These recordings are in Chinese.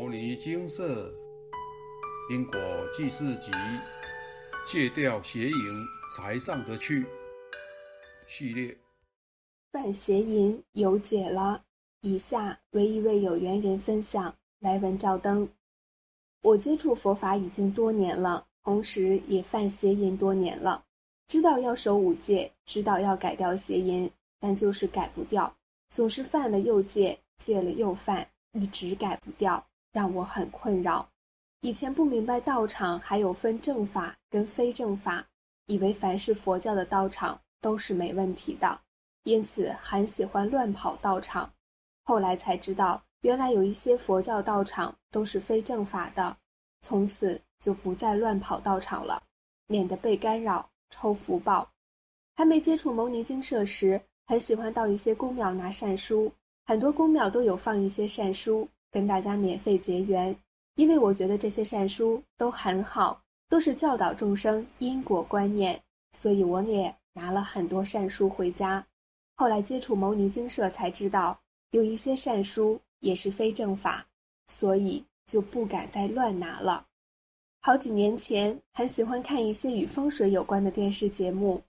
摩尼金色因果记事集，戒掉邪淫，才上得去系列。犯邪淫有解了。以下为一位有缘人分享来文照灯。我接触佛法已经多年了，同时也犯邪淫多年了。知道要守五戒，知道要改掉邪淫，但就是改不掉，总是犯了又戒，戒了又犯，一直改不掉，让我很困扰。以前不明白道场还有分正法跟非正法，以为凡是佛教的道场都是没问题的，因此很喜欢乱跑道场。后来才知道，原来有一些佛教道场都是非正法的，从此就不再乱跑道场了，免得被干扰。抽福报，还没接触牟尼精舍时，很喜欢到一些宫庙拿善书，很多宫庙都有放一些善书，跟大家免费结缘。因为我觉得这些善书都很好，都是教导众生因果观念，所以我也拿了很多善书回家。后来接触牟尼精舍才知道，有一些善书也是非正法，所以就不敢再乱拿了。好几年前，很喜欢看一些与风水有关的电视节目，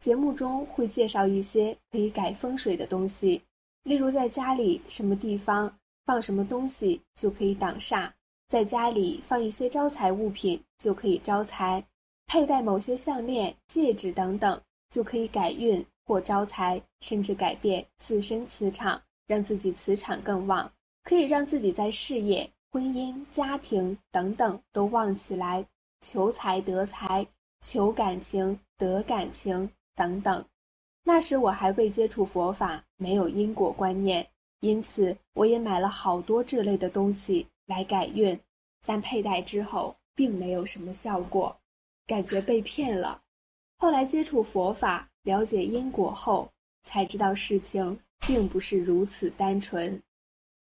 节目中会介绍一些可以改风水的东西，例如在家里什么地方放什么东西就可以挡煞，在家里放一些招财物品就可以招财，佩戴某些项链、戒指等等就可以改运或招财，甚至改变自身磁场，让自己磁场更旺，可以让自己在事业。婚姻、家庭等等都旺起来，求财得财，求感情得感情等等。那时我还未接触佛法，没有因果观念，因此我也买了好多这类的东西来改运，但佩戴之后并没有什么效果，感觉被骗了。后来接触佛法，了解因果后，才知道事情并不是如此单纯，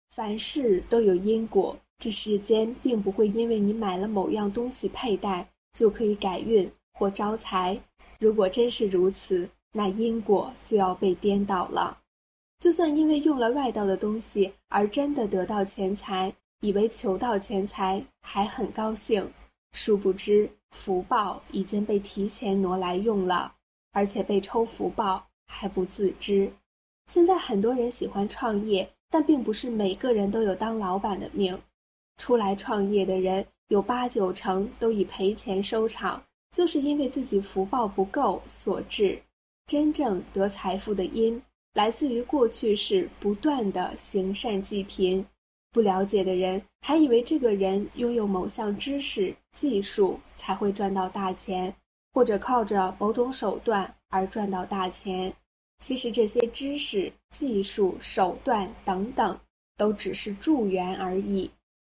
凡事都有因果。这世间并不会因为你买了某样东西佩戴就可以改运或招财。如果真是如此，那因果就要被颠倒了。就算因为用了外道的东西而真的得到钱财，以为求到钱财还很高兴，殊不知福报已经被提前挪来用了，而且被抽福报还不自知。现在很多人喜欢创业，但并不是每个人都有当老板的命。出来创业的人有八九成都以赔钱收场，就是因为自己福报不够所致。真正得财富的因，来自于过去世不断的行善济贫。不了解的人还以为这个人拥有某项知识技术才会赚到大钱，或者靠着某种手段而赚到大钱。其实这些知识、技术、手段等等，都只是助缘而已。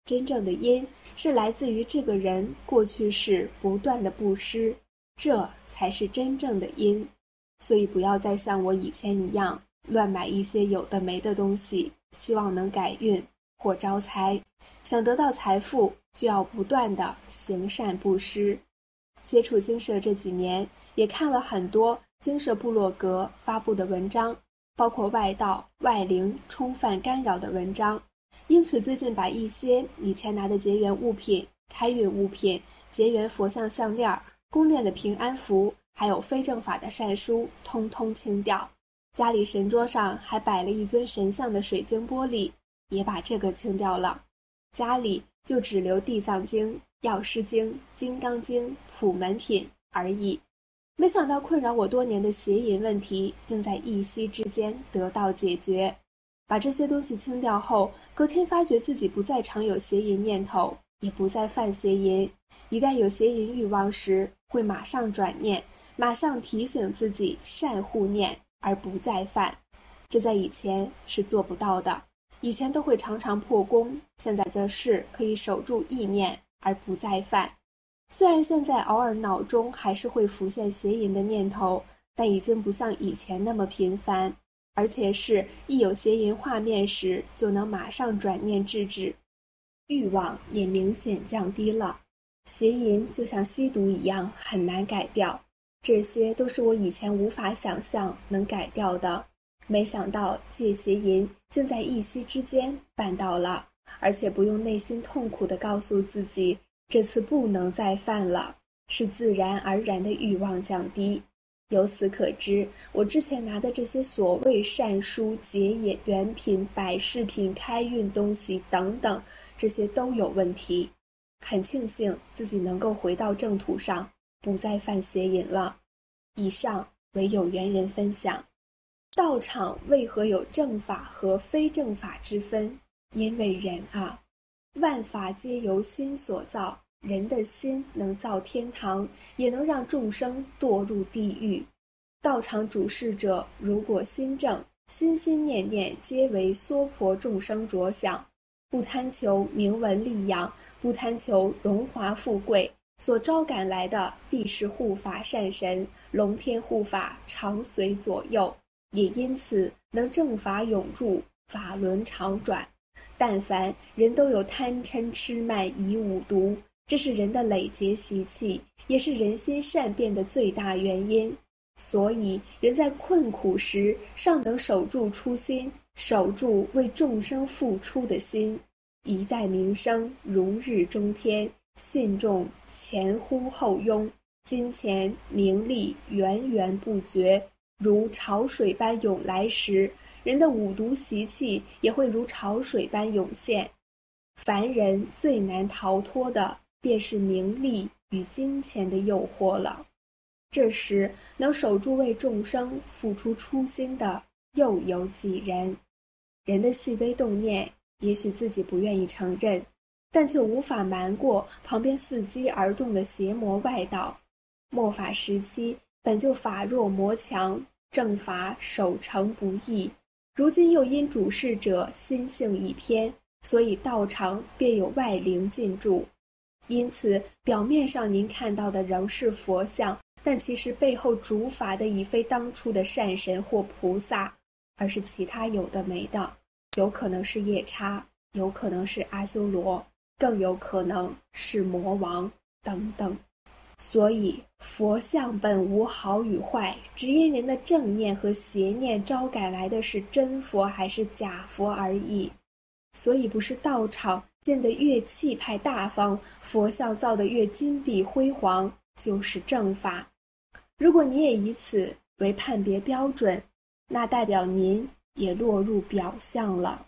真正的因是来自于这个人过去是不断的布施，这才是真正的因。所以不要再像我以前一样乱买一些有的没的东西，希望能改运或招财。想得到财富，就要不断的行善布施。接触精舍这几年，也看了很多精舍部落格发布的文章，包括外道、外灵冲犯干扰的文章。因此，最近把一些以前拿的结缘物品、开运物品、结缘佛像项链、宫炼的平安符，还有非正法的善书，通通清掉。家里神桌上还摆了一尊神像的水晶玻璃，也把这个清掉了。家里就只留《地藏经》《药师经》《金刚经》普门品而已。没想到困扰我多年的邪淫问题，竟在一夕之间得到解决。把这些东西清掉后，隔天发觉自己不再常有邪淫念头，也不再犯邪淫。一旦有邪淫欲望时，会马上转念，马上提醒自己善护念，而不再犯。这在以前是做不到的，以前都会常常破功，现在则是可以守住意念而不再犯。虽然现在偶尔脑中还是会浮现邪淫的念头，但已经不像以前那么频繁。而且是一有邪淫画面时，就能马上转念制止，欲望也明显降低了。邪淫就像吸毒一样，很难改掉。这些都是我以前无法想象能改掉的。没想到戒邪淫竟在一夕之间办到了，而且不用内心痛苦地告诉自己这次不能再犯了，是自然而然的欲望降低。由此可知，我之前拿的这些所谓善书、解眼原品、摆饰品、开运东西等等，这些都有问题。很庆幸自己能够回到正途上，不再犯邪淫了。以上为有缘人分享。道场为何有正法和非正法之分？因为人啊，万法皆由心所造。人的心能造天堂，也能让众生堕入地狱。道场主事者如果心正，心心念念皆为娑婆众生着想，不贪求名闻利养，不贪求荣华富贵，所招感来的必是护法善神、龙天护法常随左右，也因此能正法永驻，法轮常转。但凡人都有贪嗔痴慢疑五毒。这是人的累劫习气，也是人心善变的最大原因。所以，人在困苦时尚能守住初心，守住为众生付出的心，一代名声如日中天，信众前呼后拥，金钱名利源源不绝，如潮水般涌来时，人的五毒习气也会如潮水般涌现。凡人最难逃脱的。便是名利与金钱的诱惑了。这时能守住为众生付出初心的，又有几人？人的细微动念，也许自己不愿意承认，但却无法瞒过旁边伺机而动的邪魔外道。末法时期本就法弱魔强，正法守成不易，如今又因主事者心性已偏，所以道场便有外灵进驻。因此，表面上您看到的仍是佛像，但其实背后主法的已非当初的善神或菩萨，而是其他有的没的，有可能是夜叉，有可能是阿修罗，更有可能是魔王等等。所以，佛像本无好与坏，只因人的正念和邪念招改来的是真佛还是假佛而已。所以，不是道场。建得越气派大方，佛像造得越金碧辉煌，就是正法。如果你也以此为判别标准，那代表您也落入表象了。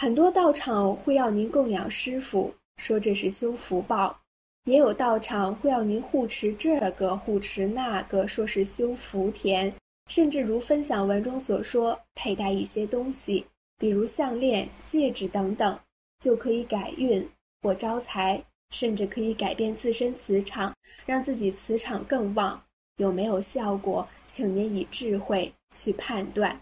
很多道场会要您供养师傅，说这是修福报；也有道场会要您护持这个护持那个，说是修福田。甚至如分享文中所说，佩戴一些东西，比如项链、戒指等等。就可以改运或招财，甚至可以改变自身磁场，让自己磁场更旺。有没有效果，请您以智慧去判断。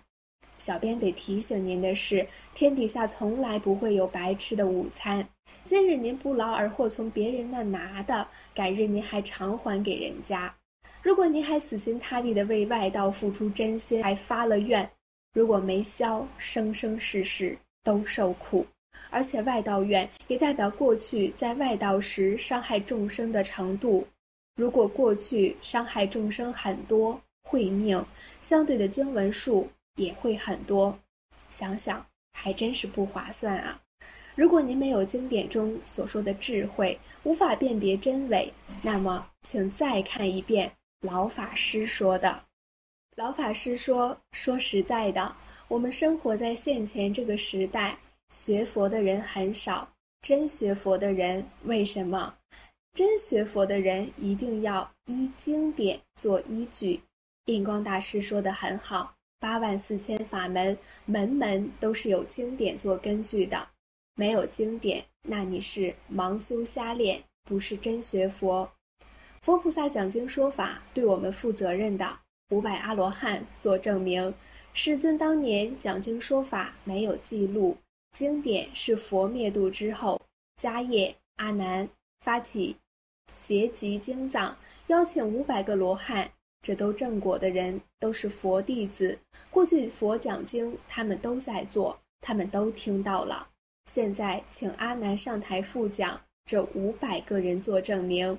小编得提醒您的是，天底下从来不会有白吃的午餐。今日您不劳而获从别人那拿的，改日您还偿还给人家。如果您还死心塌地的为外道付出真心，还发了愿，如果没消，生生世世都受苦。而且外道愿也代表过去在外道时伤害众生的程度。如果过去伤害众生很多，会命相对的经文数也会很多。想想还真是不划算啊！如果您没有经典中所说的智慧，无法辨别真伪，那么请再看一遍老法师说的。老法师说：“说实在的，我们生活在现前这个时代。”学佛的人很少，真学佛的人为什么？真学佛的人一定要依经典做依据。印光大师说的很好：八万四千法门，门门都是有经典做根据的。没有经典，那你是盲修瞎练，不是真学佛。佛菩萨讲经说法，对我们负责任的。五百阿罗汉做证明，世尊当年讲经说法没有记录。经典是佛灭度之后，迦叶、阿难发起结集经藏，邀请五百个罗汉，这都正果的人，都是佛弟子。过去佛讲经，他们都在做，他们都听到了。现在请阿难上台复讲，这五百个人做证明。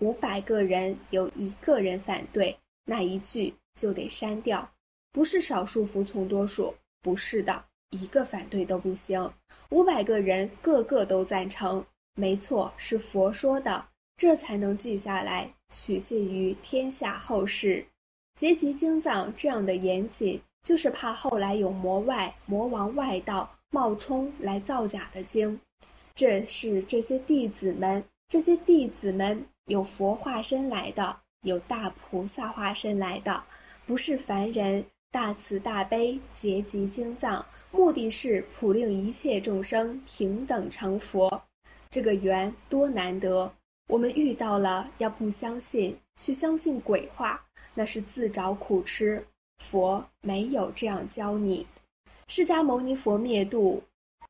五百个人有一个人反对，那一句就得删掉。不是少数服从多数，不是的。一个反对都不行。五百个人个个都赞成，没错，是佛说的，这才能记下来，取信于天下后世。结集经藏这样的严谨，就是怕后来有魔外魔王外道冒充来造假的经。这是这些弟子们，这些弟子们有佛化身来的，有大菩萨化身来的，不是凡人。大慈大悲，结集经藏，目的是普令一切众生平等成佛。这个缘多难得，我们遇到了，要不相信，去相信鬼话，那是自找苦吃。佛没有这样教你。释迦牟尼佛灭度，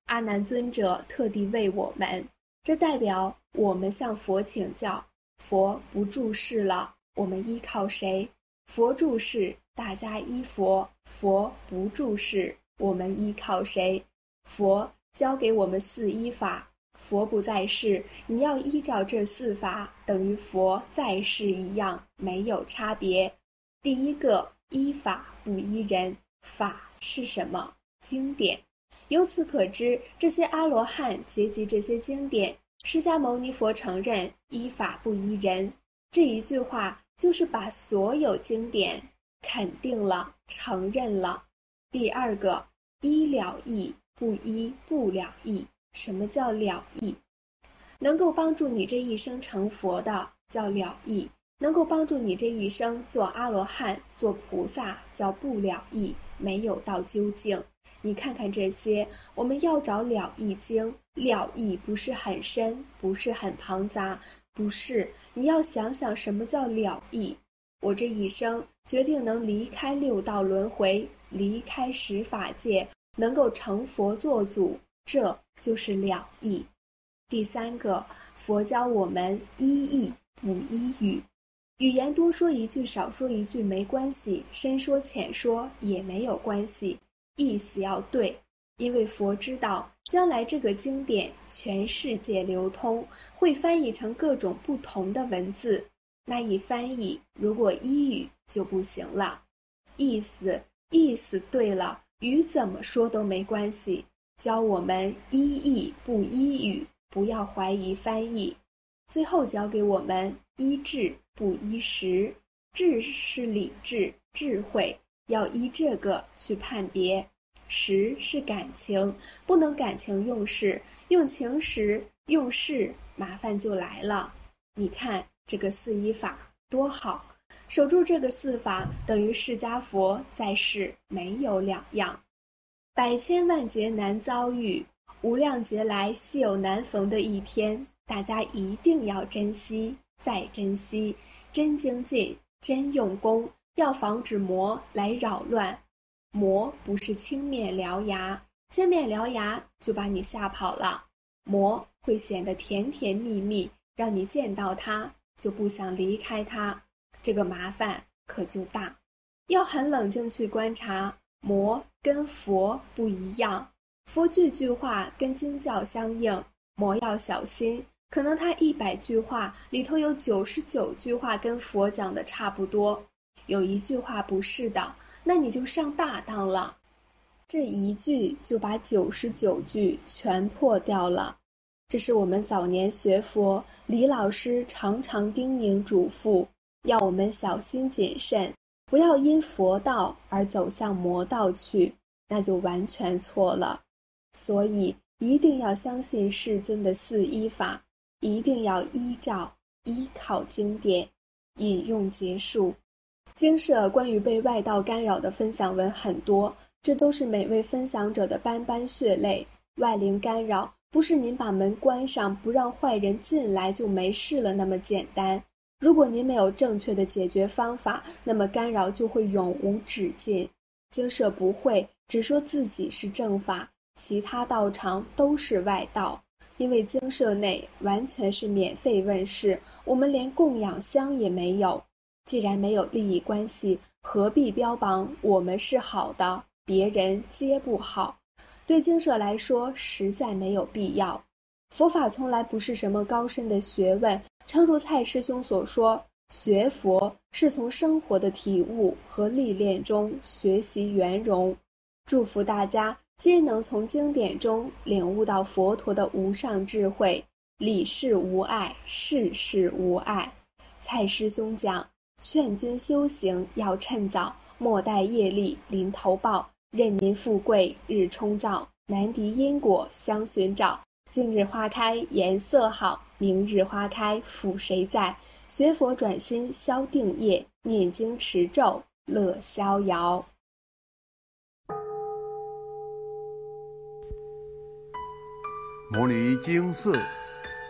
阿难尊者特地为我们，这代表我们向佛请教，佛不注释了，我们依靠谁？佛注释。大家依佛，佛不注释，我们依靠谁？佛教给我们四依法，佛不在世，你要依照这四法，等于佛在世一样，没有差别。第一个依法不依人，法是什么？经典。由此可知，这些阿罗汉结集这些经典，释迦牟尼佛承认依法不依人，这一句话就是把所有经典。肯定了，承认了。第二个，依了义，不依不了义。什么叫了义？能够帮助你这一生成佛的叫了义，能够帮助你这一生做阿罗汉、做菩萨叫不了义，没有到究竟。你看看这些，我们要找了义经，了义不是很深，不是很庞杂，不是。你要想想什么叫了义。我这一生决定能离开六道轮回，离开十法界，能够成佛做祖，这就是两义。第三个，佛教我们一义不一语，语言多说一句少说一句没关系，深说浅说也没有关系，意思要对，因为佛知道将来这个经典全世界流通，会翻译成各种不同的文字。那一翻译，如果一语就不行了，意思意思对了，语怎么说都没关系。教我们依义不依语，不要怀疑翻译。最后教给我们依智不依识，智是理智智慧，要依这个去判别；识是感情，不能感情用事，用情识用事，麻烦就来了。你看。这个四依法多好，守住这个四法，等于释迦佛在世没有两样。百千万劫难遭遇，无量劫来稀有难逢的一天，大家一定要珍惜，再珍惜，真精进，真用功，要防止魔来扰乱。魔不是青面獠牙，青面獠牙就把你吓跑了。魔会显得甜甜蜜蜜，让你见到它。就不想离开他，这个麻烦可就大。要很冷静去观察，魔跟佛不一样，佛句句话跟经教相应，魔要小心。可能他一百句话里头有九十九句话跟佛讲的差不多，有一句话不是的，那你就上大当了。这一句就把九十九句全破掉了。这是我们早年学佛，李老师常常叮咛嘱咐，要我们小心谨慎，不要因佛道而走向魔道去，那就完全错了。所以一定要相信世尊的四依法，一定要依照依靠经典。引用结束。经社关于被外道干扰的分享文很多，这都是每位分享者的斑斑血泪。外灵干扰。不是您把门关上，不让坏人进来就没事了那么简单。如果您没有正确的解决方法，那么干扰就会永无止境。精舍不会只说自己是正法，其他道场都是外道，因为精舍内完全是免费问世，我们连供养香也没有。既然没有利益关系，何必标榜我们是好的，别人皆不好？对精舍来说，实在没有必要。佛法从来不是什么高深的学问，诚如蔡师兄所说，学佛是从生活的体悟和历练中学习圆融。祝福大家皆能从经典中领悟到佛陀的无上智慧，理事无碍，事事无碍。蔡师兄讲，劝君修行要趁早，莫待业力临头报。任您富贵日冲照，难敌因果相寻找。今日花开颜色好，明日花开负谁在？学佛转心消定业，念经持咒乐逍遥。摩尼经寺，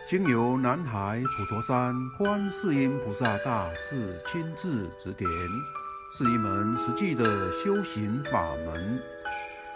经由南海普陀山观世音菩萨大士亲自指点，是一门实际的修行法门，